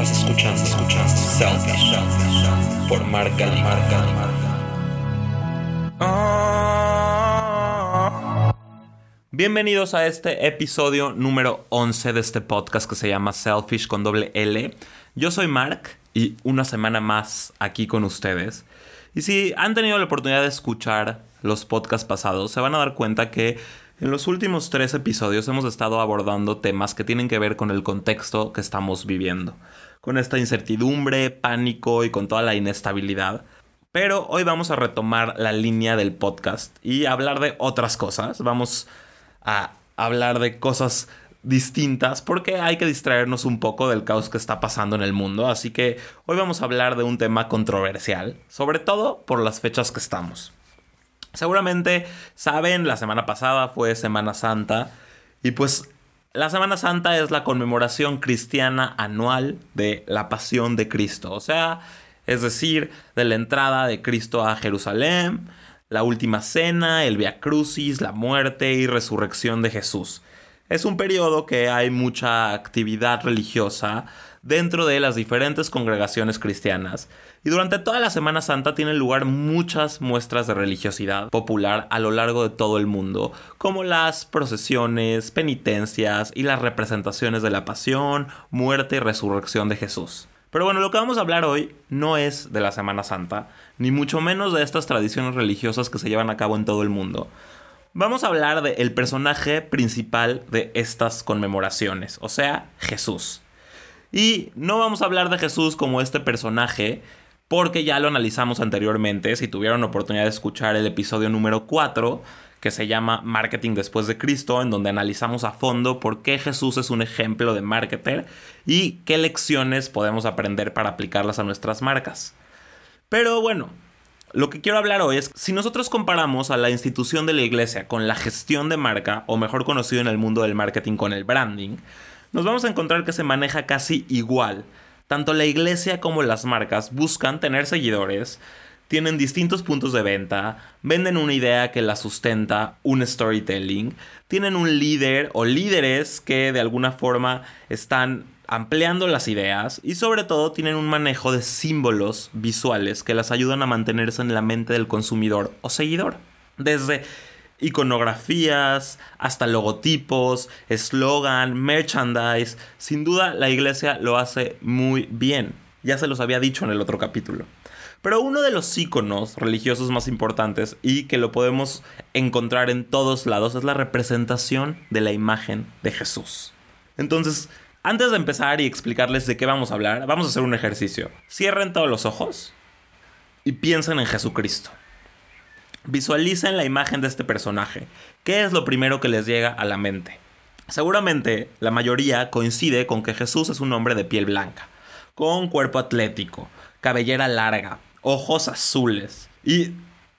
Estás escuchando, Selfish por Marca Marca Bienvenidos a este episodio número 11 de este podcast que se llama Selfish con doble L. Yo soy Mark y una semana más aquí con ustedes. Y si han tenido la oportunidad de escuchar los podcasts pasados, se van a dar cuenta que en los últimos tres episodios hemos estado abordando temas que tienen que ver con el contexto que estamos viviendo, con esta incertidumbre, pánico y con toda la inestabilidad. Pero hoy vamos a retomar la línea del podcast y hablar de otras cosas. Vamos a hablar de cosas distintas porque hay que distraernos un poco del caos que está pasando en el mundo. Así que hoy vamos a hablar de un tema controversial, sobre todo por las fechas que estamos. Seguramente saben, la semana pasada fue Semana Santa y pues la Semana Santa es la conmemoración cristiana anual de la pasión de Cristo, o sea, es decir, de la entrada de Cristo a Jerusalén, la última cena, el Via Crucis, la muerte y resurrección de Jesús. Es un periodo que hay mucha actividad religiosa dentro de las diferentes congregaciones cristianas. Y durante toda la Semana Santa tienen lugar muchas muestras de religiosidad popular a lo largo de todo el mundo, como las procesiones, penitencias y las representaciones de la pasión, muerte y resurrección de Jesús. Pero bueno, lo que vamos a hablar hoy no es de la Semana Santa, ni mucho menos de estas tradiciones religiosas que se llevan a cabo en todo el mundo. Vamos a hablar del personaje principal de estas conmemoraciones, o sea, Jesús. Y no vamos a hablar de Jesús como este personaje, porque ya lo analizamos anteriormente. Si tuvieron oportunidad de escuchar el episodio número 4, que se llama Marketing después de Cristo, en donde analizamos a fondo por qué Jesús es un ejemplo de marketer y qué lecciones podemos aprender para aplicarlas a nuestras marcas. Pero bueno, lo que quiero hablar hoy es, si nosotros comparamos a la institución de la iglesia con la gestión de marca, o mejor conocido en el mundo del marketing con el branding, nos vamos a encontrar que se maneja casi igual. Tanto la iglesia como las marcas buscan tener seguidores, tienen distintos puntos de venta, venden una idea que la sustenta, un storytelling, tienen un líder o líderes que de alguna forma están ampliando las ideas y sobre todo tienen un manejo de símbolos visuales que las ayudan a mantenerse en la mente del consumidor o seguidor. Desde iconografías, hasta logotipos, eslogan, merchandise. Sin duda la iglesia lo hace muy bien. Ya se los había dicho en el otro capítulo. Pero uno de los iconos religiosos más importantes y que lo podemos encontrar en todos lados es la representación de la imagen de Jesús. Entonces, antes de empezar y explicarles de qué vamos a hablar, vamos a hacer un ejercicio. Cierren todos los ojos y piensen en Jesucristo. Visualicen la imagen de este personaje. ¿Qué es lo primero que les llega a la mente? Seguramente la mayoría coincide con que Jesús es un hombre de piel blanca, con cuerpo atlético, cabellera larga, ojos azules y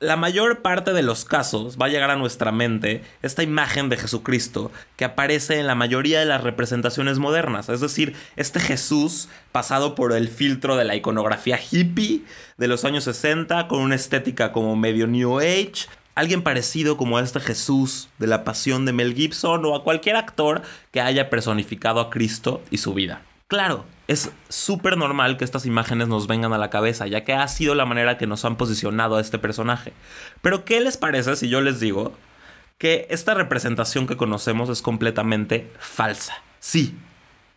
la mayor parte de los casos va a llegar a nuestra mente esta imagen de Jesucristo que aparece en la mayoría de las representaciones modernas, es decir, este Jesús pasado por el filtro de la iconografía hippie de los años 60 con una estética como medio New Age, alguien parecido como a este Jesús de la pasión de Mel Gibson o a cualquier actor que haya personificado a Cristo y su vida. Claro, es súper normal que estas imágenes nos vengan a la cabeza, ya que ha sido la manera que nos han posicionado a este personaje. Pero, ¿qué les parece si yo les digo que esta representación que conocemos es completamente falsa? Sí,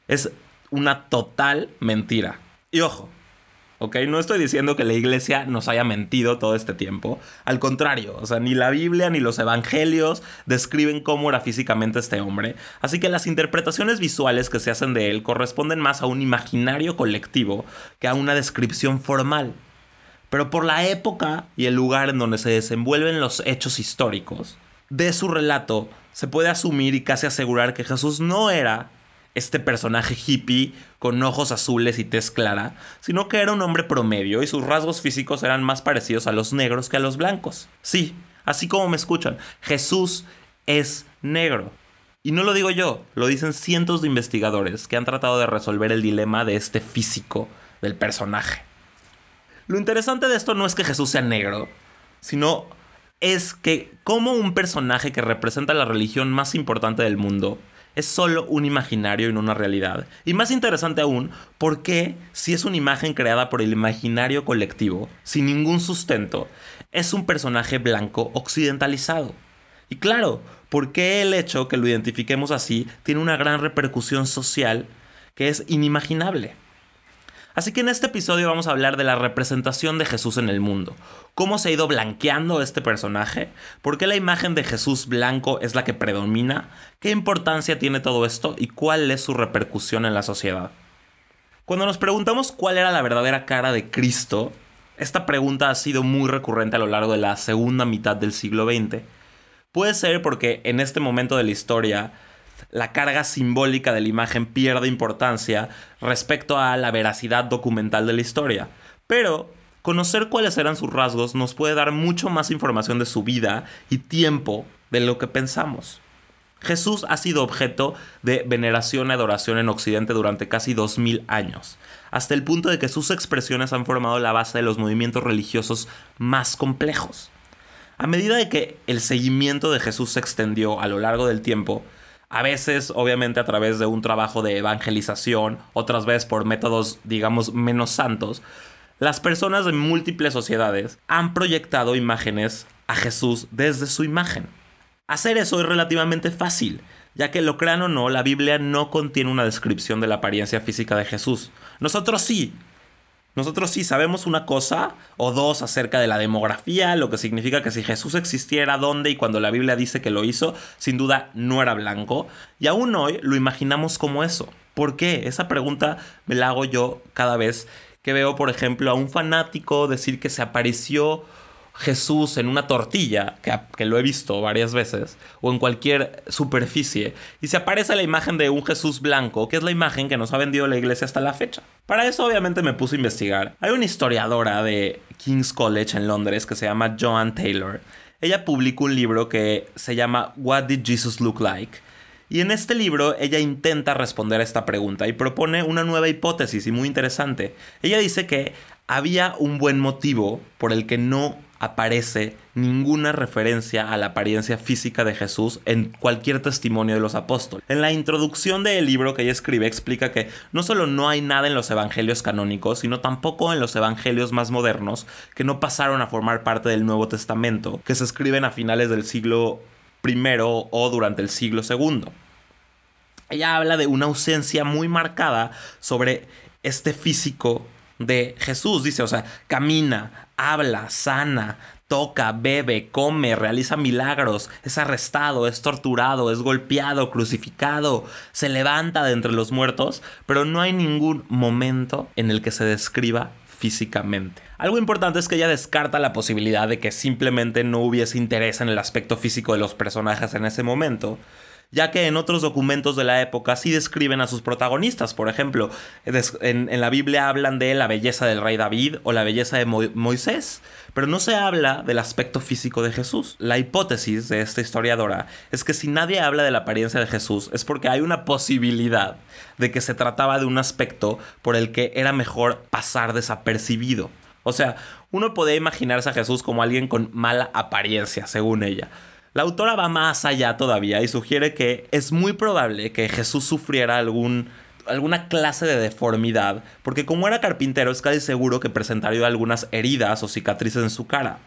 es una total mentira. Y ojo, ¿ok? No estoy diciendo que la iglesia nos haya mentido todo este tiempo. Al contrario, o sea, ni la Biblia ni los evangelios describen cómo era físicamente este hombre. Así que las interpretaciones visuales que se hacen de él corresponden más a un imaginario colectivo que a una descripción formal. Pero por la época y el lugar en donde se desenvuelven los hechos históricos, de su relato se puede asumir y casi asegurar que Jesús no era este personaje hippie con ojos azules y tez clara, sino que era un hombre promedio y sus rasgos físicos eran más parecidos a los negros que a los blancos. Sí, así como me escuchan, Jesús es negro. Y no lo digo yo, lo dicen cientos de investigadores que han tratado de resolver el dilema de este físico del personaje. Lo interesante de esto no es que Jesús sea negro, sino es que como un personaje que representa la religión más importante del mundo es solo un imaginario y no una realidad. Y más interesante aún, ¿por qué, si es una imagen creada por el imaginario colectivo, sin ningún sustento, es un personaje blanco occidentalizado? Y claro, ¿por qué el hecho que lo identifiquemos así tiene una gran repercusión social que es inimaginable? Así que en este episodio vamos a hablar de la representación de Jesús en el mundo, cómo se ha ido blanqueando este personaje, por qué la imagen de Jesús blanco es la que predomina, qué importancia tiene todo esto y cuál es su repercusión en la sociedad. Cuando nos preguntamos cuál era la verdadera cara de Cristo, esta pregunta ha sido muy recurrente a lo largo de la segunda mitad del siglo XX. Puede ser porque en este momento de la historia la carga simbólica de la imagen pierde importancia respecto a la veracidad documental de la historia. Pero conocer cuáles eran sus rasgos nos puede dar mucho más información de su vida y tiempo de lo que pensamos. Jesús ha sido objeto de veneración y adoración en Occidente durante casi 2000 años, hasta el punto de que sus expresiones han formado la base de los movimientos religiosos más complejos. A medida de que el seguimiento de Jesús se extendió a lo largo del tiempo, a veces, obviamente, a través de un trabajo de evangelización, otras veces por métodos, digamos, menos santos, las personas de múltiples sociedades han proyectado imágenes a Jesús desde su imagen. Hacer eso es relativamente fácil, ya que lo crean o no, la Biblia no contiene una descripción de la apariencia física de Jesús. Nosotros sí, nosotros sí sabemos una cosa o dos acerca de la demografía, lo que significa que si Jesús existiera, dónde y cuando la Biblia dice que lo hizo, sin duda no era blanco. Y aún hoy lo imaginamos como eso. ¿Por qué? Esa pregunta me la hago yo cada vez que veo, por ejemplo, a un fanático decir que se apareció Jesús en una tortilla, que, lo he visto varias veces, o en cualquier superficie, y se aparece la imagen de un Jesús blanco, que es la imagen que nos ha vendido la iglesia hasta la fecha. Para eso obviamente me puse a investigar. Hay una historiadora de King's College en Londres que se llama Joan Taylor. Ella publicó un libro que se llama What Did Jesus Look Like? Y en este libro ella intenta responder a esta pregunta y propone una nueva hipótesis y muy interesante. Ella dice que había un buen motivo por el que no aparece ninguna referencia a la apariencia física de Jesús en cualquier testimonio de los apóstoles. En la introducción del libro que ella escribe explica que no solo no hay nada en los evangelios canónicos, sino tampoco en los evangelios más modernos que no pasaron a formar parte del Nuevo Testamento, que se escriben a finales del siglo I o durante el siglo II. Ella habla de una ausencia muy marcada sobre este físico de Jesús. Dice, o sea, camina, habla, sana, toca, bebe, come, realiza milagros, es arrestado, es torturado, es golpeado, crucificado, se levanta de entre los muertos, pero no hay ningún momento en el que se describa físicamente. Algo importante es que ella descarta la posibilidad de que simplemente no hubiese interés en el aspecto físico de los personajes en ese momento, ya que en otros documentos de la época sí describen a sus protagonistas. Por ejemplo, en, la Biblia hablan de la belleza del rey David o la belleza de Moisés, pero no se habla del aspecto físico de Jesús. La hipótesis de esta historiadora es que si nadie habla de la apariencia de Jesús es porque hay una posibilidad de que se trataba de un aspecto por el que era mejor pasar desapercibido. O sea, uno puede imaginarse a Jesús como alguien con mala apariencia, según ella. La autora va más allá todavía y sugiere que es muy probable que Jesús sufriera algún, alguna clase de deformidad, porque como era carpintero es casi seguro que presentaría algunas heridas o cicatrices en su cara.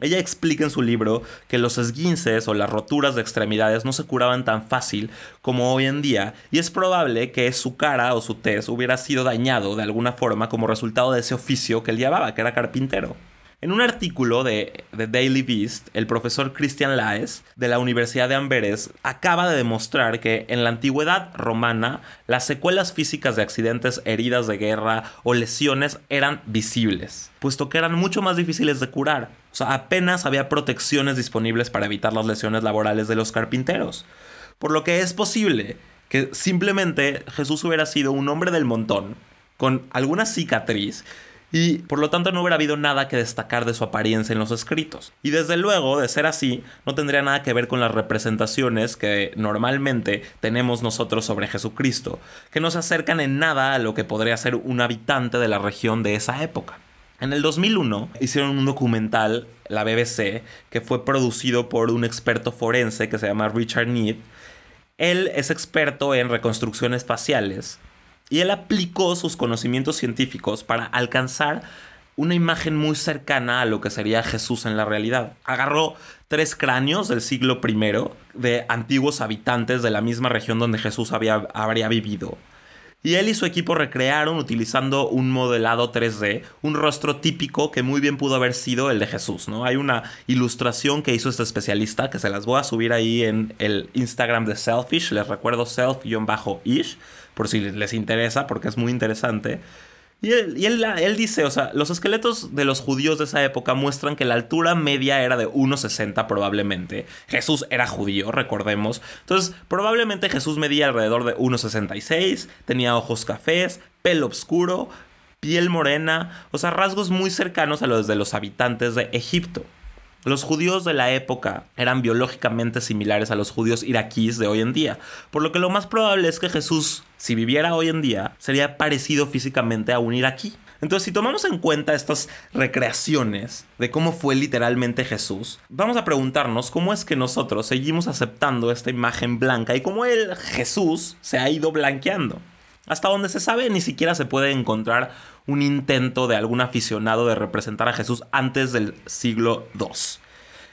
Ella explica en su libro que los esguinces o las roturas de extremidades no se curaban tan fácil como hoy en día y es probable que su cara o su tez hubiera sido dañado de alguna forma como resultado de ese oficio que él llevaba, que era carpintero. En un artículo de The Daily Beast, el profesor Christian Laes de la Universidad de Amberes acaba de demostrar que en la antigüedad romana las secuelas físicas de accidentes, heridas de guerra o lesiones eran visibles, puesto que eran mucho más difíciles de curar. O sea, apenas había protecciones disponibles para evitar las lesiones laborales de los carpinteros. Por lo que es posible que simplemente Jesús hubiera sido un hombre del montón, con alguna cicatriz, y por lo tanto no hubiera habido nada que destacar de su apariencia en los escritos. Y desde luego, de ser así, no tendría nada que ver con las representaciones que normalmente tenemos nosotros sobre Jesucristo, que no se acercan en nada a lo que podría ser un habitante de la región de esa época. En el 2001 hicieron un documental, la BBC, que fue producido por un experto forense que se llama Richard Need, Él es experto en reconstrucciones faciales y él aplicó sus conocimientos científicos para alcanzar una imagen muy cercana a lo que sería Jesús en la realidad. Agarró tres cráneos del siglo I de antiguos habitantes de la misma región donde Jesús había, habría vivido y él y su equipo recrearon utilizando un modelado 3D, un rostro típico que muy bien pudo haber sido el de Jesús, ¿no? Hay una ilustración que hizo este especialista que se las voy a subir ahí en el Instagram de Selfish, les recuerdo self-ish, por si les interesa, porque es muy interesante. Y, él, dice, o sea, los esqueletos de los judíos de esa época muestran que la altura media era de 1,60 probablemente. Jesús era judío, recordemos. Entonces, probablemente Jesús medía alrededor de 1,66, tenía ojos cafés, pelo oscuro, piel morena, o sea, rasgos muy cercanos a los de los habitantes de Egipto. Los judíos de la época eran biológicamente similares a los judíos iraquíes de hoy en día, por lo que lo más probable es que Jesús, si viviera hoy en día, sería parecido físicamente a un iraquí. Entonces, si tomamos en cuenta estas recreaciones de cómo fue literalmente Jesús, vamos a preguntarnos cómo es que nosotros seguimos aceptando esta imagen blanca y cómo el Jesús se ha ido blanqueando. Hasta donde se sabe, ni siquiera se puede encontrar un intento de algún aficionado de representar a Jesús antes del siglo II.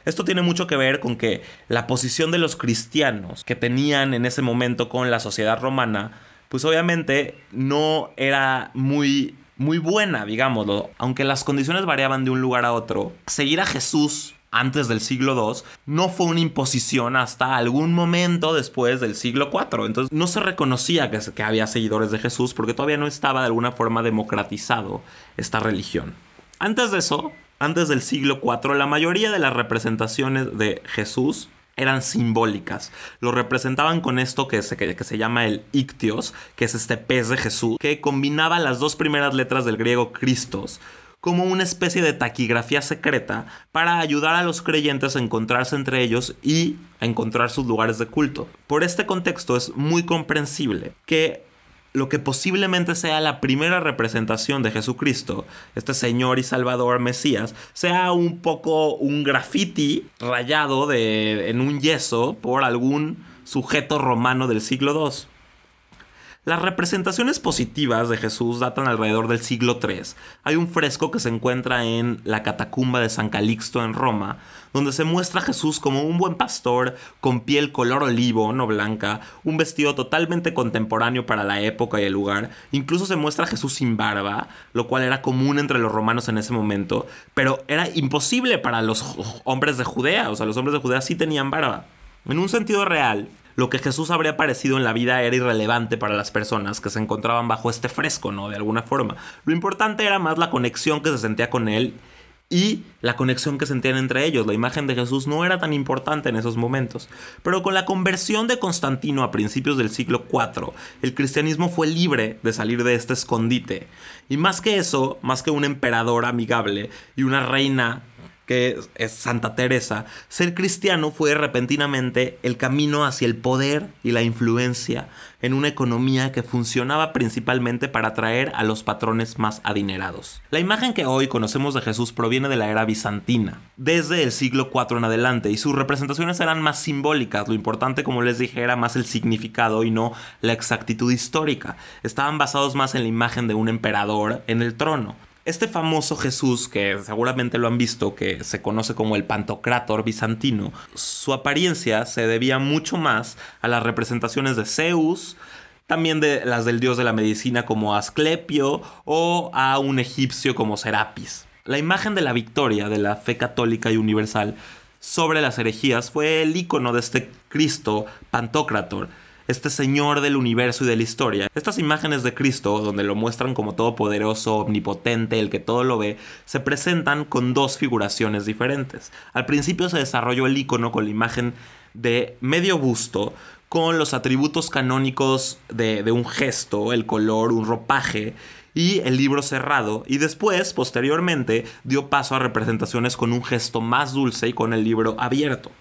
Esto tiene mucho que ver con que la posición de los cristianos que tenían en ese momento con la sociedad romana, pues obviamente no era muy muy buena, digámoslo, aunque las condiciones variaban de un lugar a otro. Seguir a Jesús antes del siglo II, no fue una imposición hasta algún momento después del siglo IV. Entonces no se reconocía que, que había seguidores de Jesús porque todavía no estaba de alguna forma democratizado esta religión. Antes de eso, antes del siglo IV, la mayoría de las representaciones de Jesús eran simbólicas. Lo representaban con esto que se, que se, llama el ictios, que es este pez de Jesús, que combinaba las dos primeras letras del griego Christos como una especie de taquigrafía secreta para ayudar a los creyentes a encontrarse entre ellos y a encontrar sus lugares de culto. Por este contexto es muy comprensible que lo que posiblemente sea la primera representación de Jesucristo, este Señor y Salvador Mesías, sea un poco un graffiti rayado de, en un yeso por algún sujeto romano del siglo II. Las representaciones positivas de Jesús datan alrededor del siglo III. Hay un fresco que se encuentra en la catacumba de San Calixto en Roma, donde se muestra a Jesús como un buen pastor con piel color olivo, no blanca, un vestido totalmente contemporáneo para la época y el lugar. Incluso se muestra a Jesús sin barba, lo cual era común entre los romanos en ese momento, pero era imposible para los hombres de Judea, o sea, los hombres de Judea sí tenían barba. En un sentido real, lo que Jesús habría aparecido en la vida era irrelevante para las personas que se encontraban bajo este fresco, ¿no? De alguna forma. Lo importante era más la conexión que se sentía con él y la conexión que sentían entre ellos. La imagen de Jesús no era tan importante en esos momentos. Pero con la conversión de Constantino a principios del siglo IV, el cristianismo fue libre de salir de este escondite. Y más que eso, más que un emperador amigable y una reina que es Santa Teresa, ser cristiano fue repentinamente el camino hacia el poder y la influencia en una economía que funcionaba principalmente para atraer a los patrones más adinerados. La imagen que hoy conocemos de Jesús proviene de la era bizantina, desde el siglo IV en adelante, y sus representaciones eran más simbólicas. Lo importante, como les dije, era más el significado y no la exactitud histórica. Estaban basados más en la imagen de un emperador en el trono. Este famoso Jesús, que seguramente lo han visto, que se conoce como el Pantocrátor bizantino, su apariencia se debía mucho más a las representaciones de Zeus, también de las del dios de la medicina como Asclepio o a un egipcio como Serapis. La imagen de la victoria de la fe católica y universal sobre las herejías fue el icono de este Cristo Pantocrátor este Señor del universo y de la historia. Estas imágenes de Cristo, donde lo muestran como todopoderoso, omnipotente, el que todo lo ve, se presentan con dos figuraciones diferentes. Al principio se desarrolló el icono con la imagen de medio busto, con los atributos canónicos de, de un gesto, el color, un ropaje, y el libro cerrado y después, posteriormente, dio paso a representaciones con un gesto más dulce y con el libro abierto.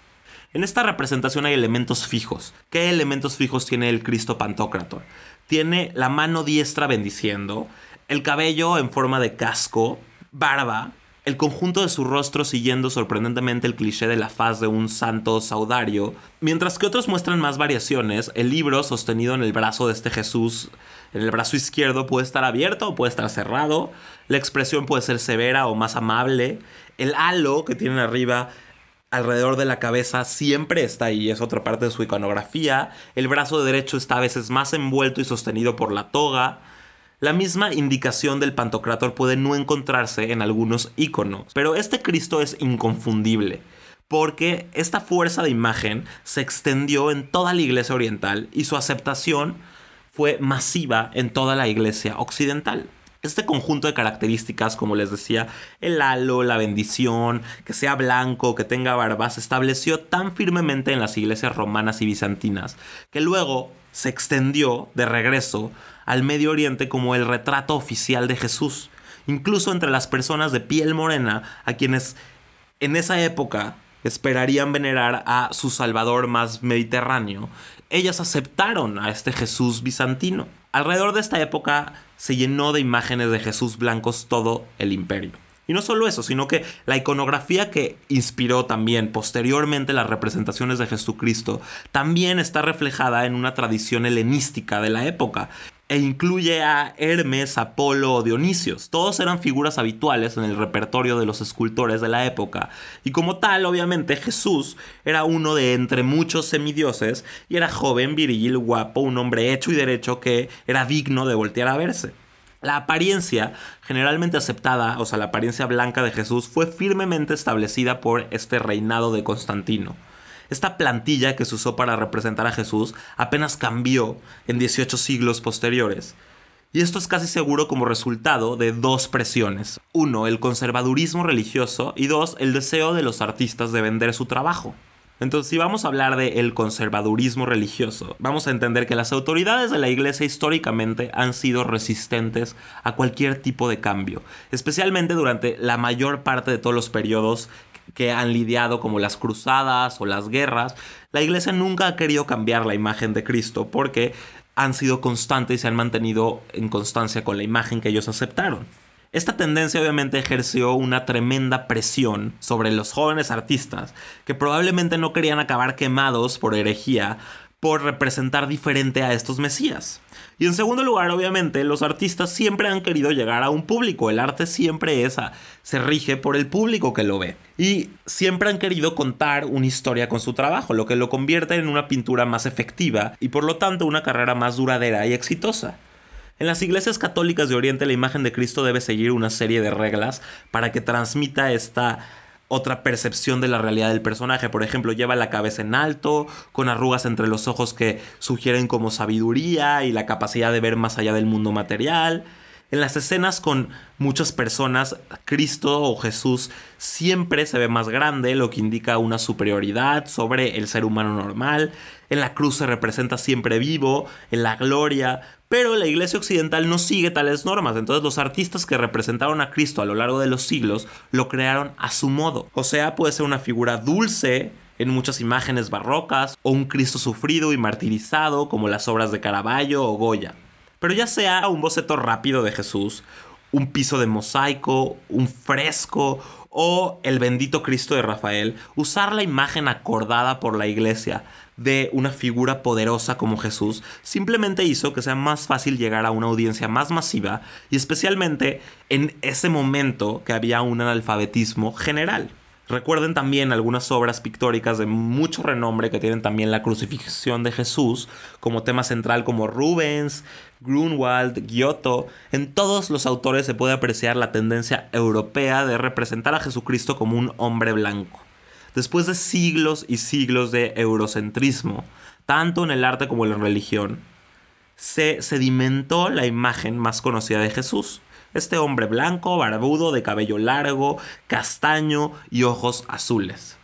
En esta representación hay elementos fijos. ¿Qué elementos fijos tiene el Cristo Pantocrator? Tiene la mano diestra bendiciendo, el cabello en forma de casco, barba, el conjunto de su rostro siguiendo sorprendentemente el cliché de la faz de un santo saudario, mientras que otros muestran más variaciones, el libro sostenido en el brazo de este Jesús, en el brazo izquierdo, puede estar abierto o puede estar cerrado, la expresión puede ser severa o más amable, el halo que tienen arriba alrededor de la cabeza siempre está ahí, es otra parte de su iconografía, el brazo derecho está a veces más envuelto y sostenido por la toga, la misma indicación del Pantocrator puede no encontrarse en algunos iconos, pero este Cristo es inconfundible, porque esta fuerza de imagen se extendió en toda la iglesia oriental y su aceptación fue masiva en toda la iglesia occidental. Este conjunto de características, como les decía, el halo, la bendición, que sea blanco, que tenga barba, se estableció tan firmemente en las iglesias romanas y bizantinas, que luego se extendió de regreso al Medio Oriente como el retrato oficial de Jesús, incluso entre las personas de piel morena a quienes en esa época esperarían venerar a su Salvador más mediterráneo, ellas aceptaron a este Jesús bizantino. Alrededor de esta época se llenó de imágenes de Jesús blancos todo el imperio. Y no solo eso, sino que la iconografía que inspiró también posteriormente las representaciones de Jesucristo también está reflejada en una tradición helenística de la época e incluye a Hermes, Apolo o Dionisios. Todos eran figuras habituales en el repertorio de los escultores de la época. Y como tal, obviamente, Jesús era uno de entre muchos semidioses y era joven, viril, guapo, un hombre hecho y derecho que era digno de voltear a verse. La apariencia generalmente aceptada, o sea, la apariencia blanca de Jesús, fue firmemente establecida por este reinado de Constantino. Esta plantilla que se usó para representar a Jesús apenas cambió en 18 siglos posteriores. Y esto es casi seguro como resultado de dos presiones. Uno, el conservadurismo religioso y dos, el deseo de los artistas de vender su trabajo. Entonces, si vamos a hablar del el conservadurismo religioso, vamos a entender que las autoridades de la iglesia históricamente han sido resistentes a cualquier tipo de cambio, especialmente durante la mayor parte de todos los periodos que han lidiado como las cruzadas o las guerras, la iglesia nunca ha querido cambiar la imagen de Cristo porque han sido constantes y se han mantenido en constancia con la imagen que ellos aceptaron. Esta tendencia obviamente ejerció una tremenda presión sobre los jóvenes artistas que probablemente no querían acabar quemados por herejía por representar diferente a estos mesías. Y en segundo lugar, obviamente, los artistas siempre han querido llegar a un público. El arte siempre es se rige por el público que lo ve. Y siempre han querido contar una historia con su trabajo, lo que lo convierte en una pintura más efectiva y por lo tanto una carrera más duradera y exitosa. En las iglesias católicas de Oriente la imagen de Cristo debe seguir una serie de reglas para que transmita esta otra percepción de la realidad del personaje. Por ejemplo, lleva la cabeza en alto, con arrugas entre los ojos que sugieren como sabiduría y la capacidad de ver más allá del mundo material. En las escenas con muchas personas, Cristo o Jesús siempre se ve más grande, lo que indica una superioridad sobre el ser humano normal. En la cruz se representa siempre vivo, en la gloria, pero la iglesia occidental no sigue tales normas, entonces los artistas que representaron a Cristo a lo largo de los siglos lo crearon a su modo. O sea, puede ser una figura dulce, en muchas imágenes barrocas, o un Cristo sufrido y martirizado como las obras de Caravaggio o Goya. Pero ya sea un boceto rápido de Jesús, un piso de mosaico, un fresco o el bendito Cristo de Rafael, usar la imagen acordada por la iglesia de una figura poderosa como Jesús simplemente hizo que sea más fácil llegar a una audiencia más masiva y especialmente en ese momento que había un analfabetismo general. Recuerden también algunas obras pictóricas de mucho renombre que tienen también la crucifixión de Jesús como tema central como Rubens, Grunwald, Giotto. En todos los autores se puede apreciar la tendencia europea de representar a Jesucristo como un hombre blanco. Después de siglos y siglos de eurocentrismo, tanto en el arte como en la religión, se sedimentó la imagen más conocida de Jesús, este hombre blanco, barbudo, de cabello largo, castaño y ojos azules.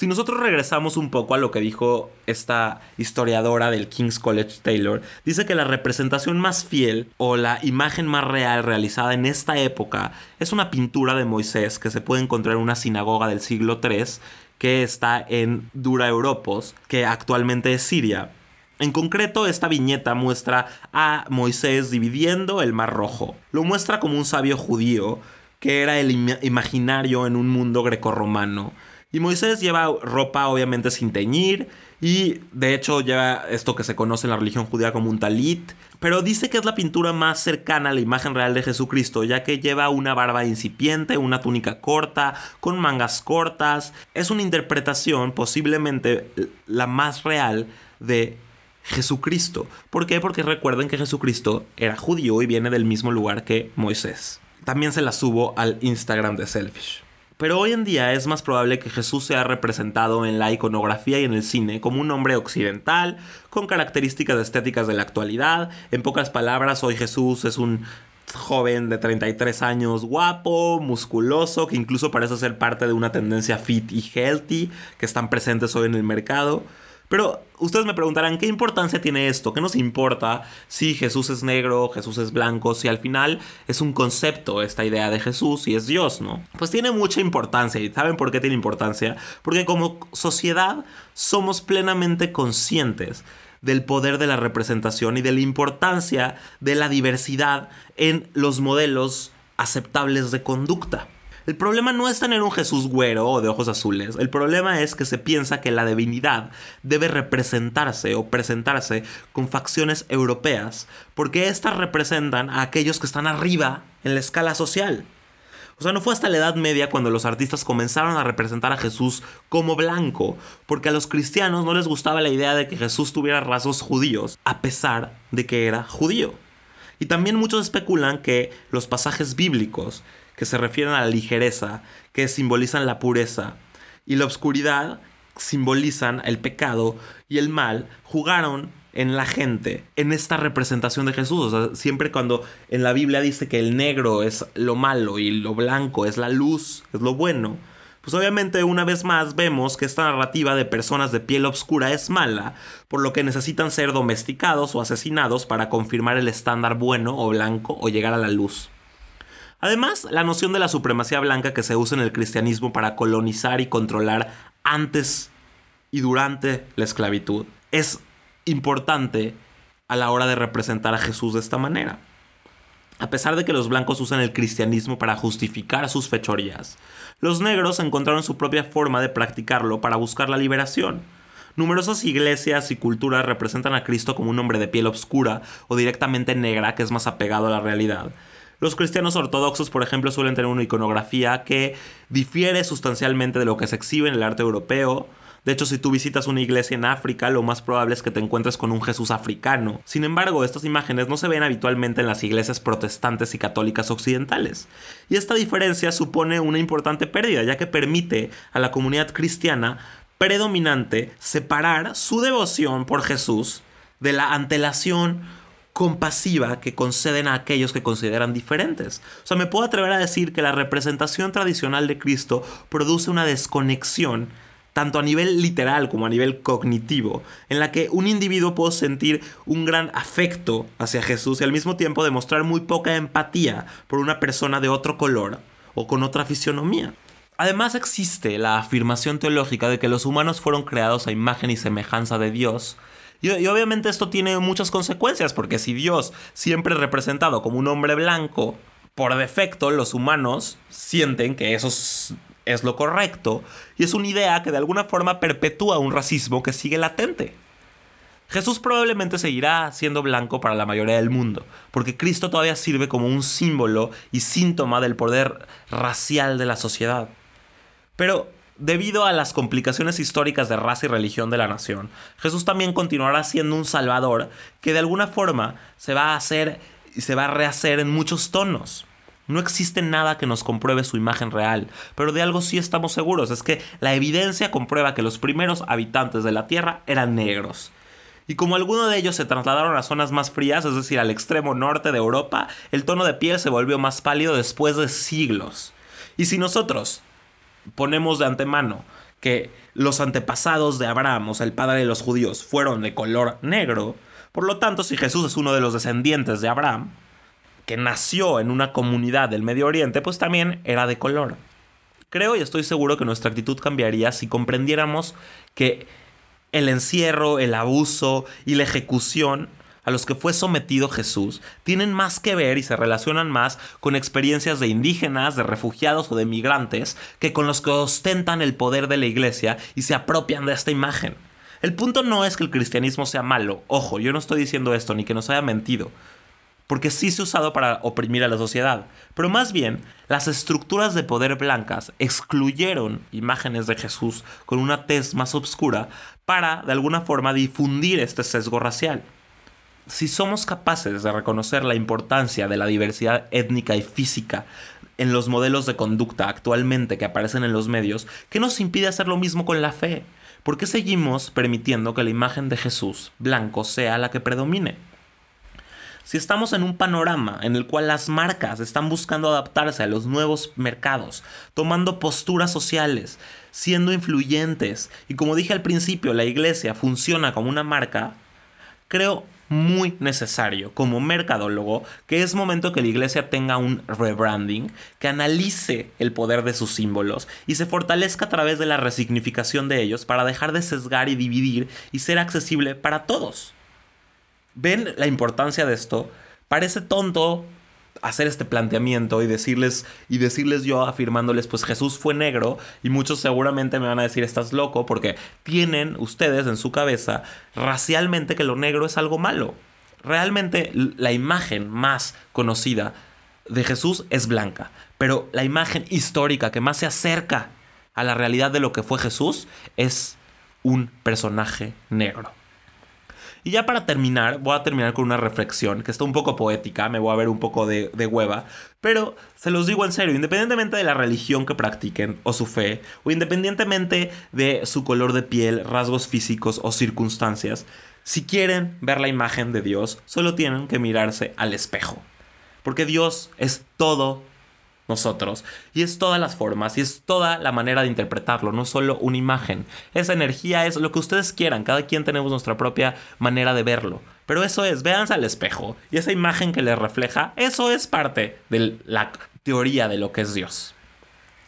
Si nosotros regresamos un poco a lo que dijo esta historiadora del King's College Taylor, dice que la representación más fiel o la imagen más real realizada en esta época es una pintura de Moisés que se puede encontrar en una sinagoga del siglo III que está en Dura Europos, que actualmente es Siria. En concreto, esta viñeta muestra a Moisés dividiendo el Mar Rojo. Lo muestra como un sabio judío que era el imaginario en un mundo grecorromano. Y Moisés lleva ropa obviamente sin teñir y de hecho lleva esto que se conoce en la religión judía como un talit, pero dice que es la pintura más cercana a la imagen real de Jesucristo, ya que lleva una barba incipiente, una túnica corta, con mangas cortas. Es una interpretación posiblemente la más real de Jesucristo. ¿Por qué? Porque recuerden que Jesucristo era judío y viene del mismo lugar que Moisés. También se la subo al Instagram de Selfish. Pero hoy en día es más probable que Jesús sea representado en la iconografía y en el cine como un hombre occidental, con características estéticas de la actualidad. En pocas palabras, hoy Jesús es un joven de 33 años, guapo, musculoso, que incluso parece ser parte de una tendencia fit y healthy que están presentes hoy en el mercado. Pero ustedes me preguntarán, ¿qué importancia tiene esto? ¿Qué nos importa si Jesús es negro, Jesús es blanco, si al final es un concepto esta idea de Jesús y es Dios, ¿no? Pues tiene mucha importancia. ¿Y saben por qué tiene importancia? Porque como sociedad somos plenamente conscientes del poder de la representación y de la importancia de la diversidad en los modelos aceptables de conducta. El problema no es tener un Jesús güero o de ojos azules. El problema es que se piensa que la divinidad debe representarse o presentarse con facciones europeas, porque éstas representan a aquellos que están arriba en la escala social. O sea, no fue hasta la Edad Media cuando los artistas comenzaron a representar a Jesús como blanco, porque a los cristianos no les gustaba la idea de que Jesús tuviera rasgos judíos, a pesar de que era judío. Y también muchos especulan que los pasajes bíblicos que se refieren a la ligereza, que simbolizan la pureza, y la oscuridad simbolizan el pecado y el mal, jugaron en la gente, en esta representación de Jesús. O sea, siempre cuando en la Biblia dice que el negro es lo malo y lo blanco es la luz, es lo bueno, pues obviamente una vez más vemos que esta narrativa de personas de piel oscura es mala, por lo que necesitan ser domesticados o asesinados para confirmar el estándar bueno o blanco o llegar a la luz. Además, la noción de la supremacía blanca que se usa en el cristianismo para colonizar y controlar antes y durante la esclavitud es importante a la hora de representar a Jesús de esta manera. A pesar de que los blancos usan el cristianismo para justificar sus fechorías, los negros encontraron su propia forma de practicarlo para buscar la liberación. Numerosas iglesias y culturas representan a Cristo como un hombre de piel oscura o directamente negra que es más apegado a la realidad, los cristianos ortodoxos, por ejemplo, suelen tener una iconografía que difiere sustancialmente de lo que se exhibe en el arte europeo. De hecho, si tú visitas una iglesia en África, lo más probable es que te encuentres con un Jesús africano. Sin embargo, estas imágenes no se ven habitualmente en las iglesias protestantes y católicas occidentales. Y esta diferencia supone una importante pérdida, ya que permite a la comunidad cristiana predominante separar su devoción por Jesús de la antelación compasiva que conceden a aquellos que consideran diferentes. O sea, me puedo atrever a decir que la representación tradicional de Cristo produce una desconexión tanto a nivel literal como a nivel cognitivo, en la que un individuo puede sentir un gran afecto hacia Jesús y al mismo tiempo demostrar muy poca empatía por una persona de otro color o con otra fisionomía. Además existe la afirmación teológica de que los humanos fueron creados a imagen y semejanza de Dios, y, obviamente esto tiene muchas consecuencias, porque si Dios siempre es representado como un hombre blanco, por defecto los humanos sienten que eso es, lo correcto, y es una idea que de alguna forma perpetúa un racismo que sigue latente. Jesús probablemente seguirá siendo blanco para la mayoría del mundo, porque Cristo todavía sirve como un símbolo y síntoma del poder racial de la sociedad. Pero Debido a las complicaciones históricas de raza y religión de la nación, Jesús también continuará siendo un salvador que de alguna forma se va a hacer y se va a rehacer en muchos tonos. No existe nada que nos compruebe su imagen real, pero de algo sí estamos seguros, es que la evidencia comprueba que los primeros habitantes de la Tierra eran negros. Y como algunos de ellos se trasladaron a zonas más frías, es decir, al extremo norte de Europa, el tono de piel se volvió más pálido después de siglos. Y si nosotros ponemos de antemano que los antepasados de Abraham, o sea, el padre de los judíos, fueron de color negro, por lo tanto, si Jesús es uno de los descendientes de Abraham, que nació en una comunidad del Medio Oriente, pues también era de color. Creo y estoy seguro que nuestra actitud cambiaría si comprendiéramos que el encierro, el abuso y la ejecución a los que fue sometido Jesús tienen más que ver y se relacionan más con experiencias de indígenas, de refugiados o de migrantes que con los que ostentan el poder de la iglesia y se apropian de esta imagen. El punto no es que el cristianismo sea malo, ojo, yo no estoy diciendo esto ni que nos haya mentido, porque sí se ha usado para oprimir a la sociedad, pero más bien las estructuras de poder blancas excluyeron imágenes de Jesús con una tez más oscura para, de alguna forma, difundir este sesgo racial si somos capaces de reconocer la importancia de la diversidad étnica y física en los modelos de conducta actualmente que aparecen en los medios, ¿qué nos impide hacer lo mismo con la fe? ¿Por qué seguimos permitiendo que la imagen de Jesús blanco sea la que predomine? Si estamos en un panorama en el cual las marcas están buscando adaptarse a los nuevos mercados, tomando posturas sociales, siendo influyentes, y como dije al principio, la iglesia funciona como una marca, creo muy necesario como mercadólogo que es momento que la iglesia tenga un rebranding, que analice el poder de sus símbolos y se fortalezca a través de la resignificación de ellos para dejar de sesgar y dividir y ser accesible para todos. ¿Ven la importancia de esto? Parece tonto, hacer este planteamiento y decirles y decirles yo afirmándoles pues Jesús fue negro y muchos seguramente me van a decir estás loco porque tienen ustedes en su cabeza racialmente que lo negro es algo malo. Realmente la imagen más conocida de Jesús es blanca, pero la imagen histórica que más se acerca a la realidad de lo que fue Jesús es un personaje negro. Y ya para terminar, voy a terminar con una reflexión que está un poco poética, me voy a ver un poco de, de, hueva, pero se los digo en serio, independientemente de la religión que practiquen o su fe, o independientemente de su color de piel, rasgos físicos o circunstancias, si quieren ver la imagen de Dios, solo tienen que mirarse al espejo. Porque Dios es todo nosotros. Y es todas las formas y es toda la manera de interpretarlo, no solo una imagen. Esa energía es lo que ustedes quieran, cada quien tenemos nuestra propia manera de verlo. Pero eso es, véanse al espejo y esa imagen que les refleja, eso es parte de la teoría de lo que es Dios.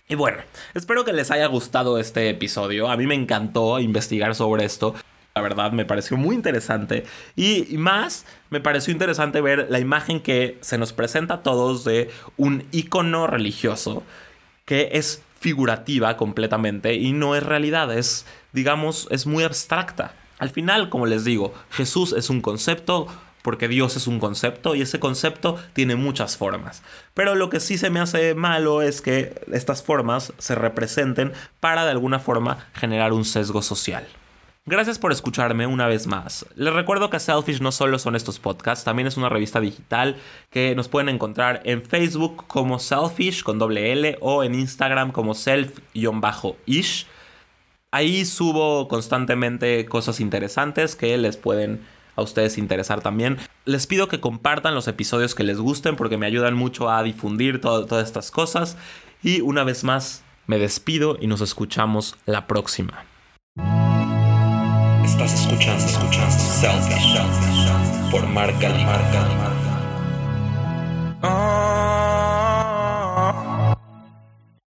Y bueno, espero que les haya gustado este episodio. A mí me encantó investigar sobre esto. La verdad me pareció muy interesante. Y, más, me pareció interesante ver la imagen que se nos presenta a todos de un icono religioso que es figurativa completamente y no es realidad, es, digamos, es muy abstracta. Al final, como les digo, Jesús es un concepto porque Dios es un concepto y ese concepto tiene muchas formas. Pero lo que sí se me hace malo es que estas formas se representen para de alguna forma generar un sesgo social. Gracias por escucharme una vez más. Les recuerdo que Selfish no solo son estos podcasts, también es una revista digital que nos pueden encontrar en Facebook como Selfish con doble L o en Instagram como self-ish. Ahí subo constantemente cosas interesantes que les pueden a ustedes interesar también. Les pido que compartan los episodios que les gusten porque me ayudan mucho a difundir todas estas cosas. Y una vez más, me despido y nos escuchamos la próxima. Estás escuchando, escuchando Selfish, por marca, marca, marca. Oh.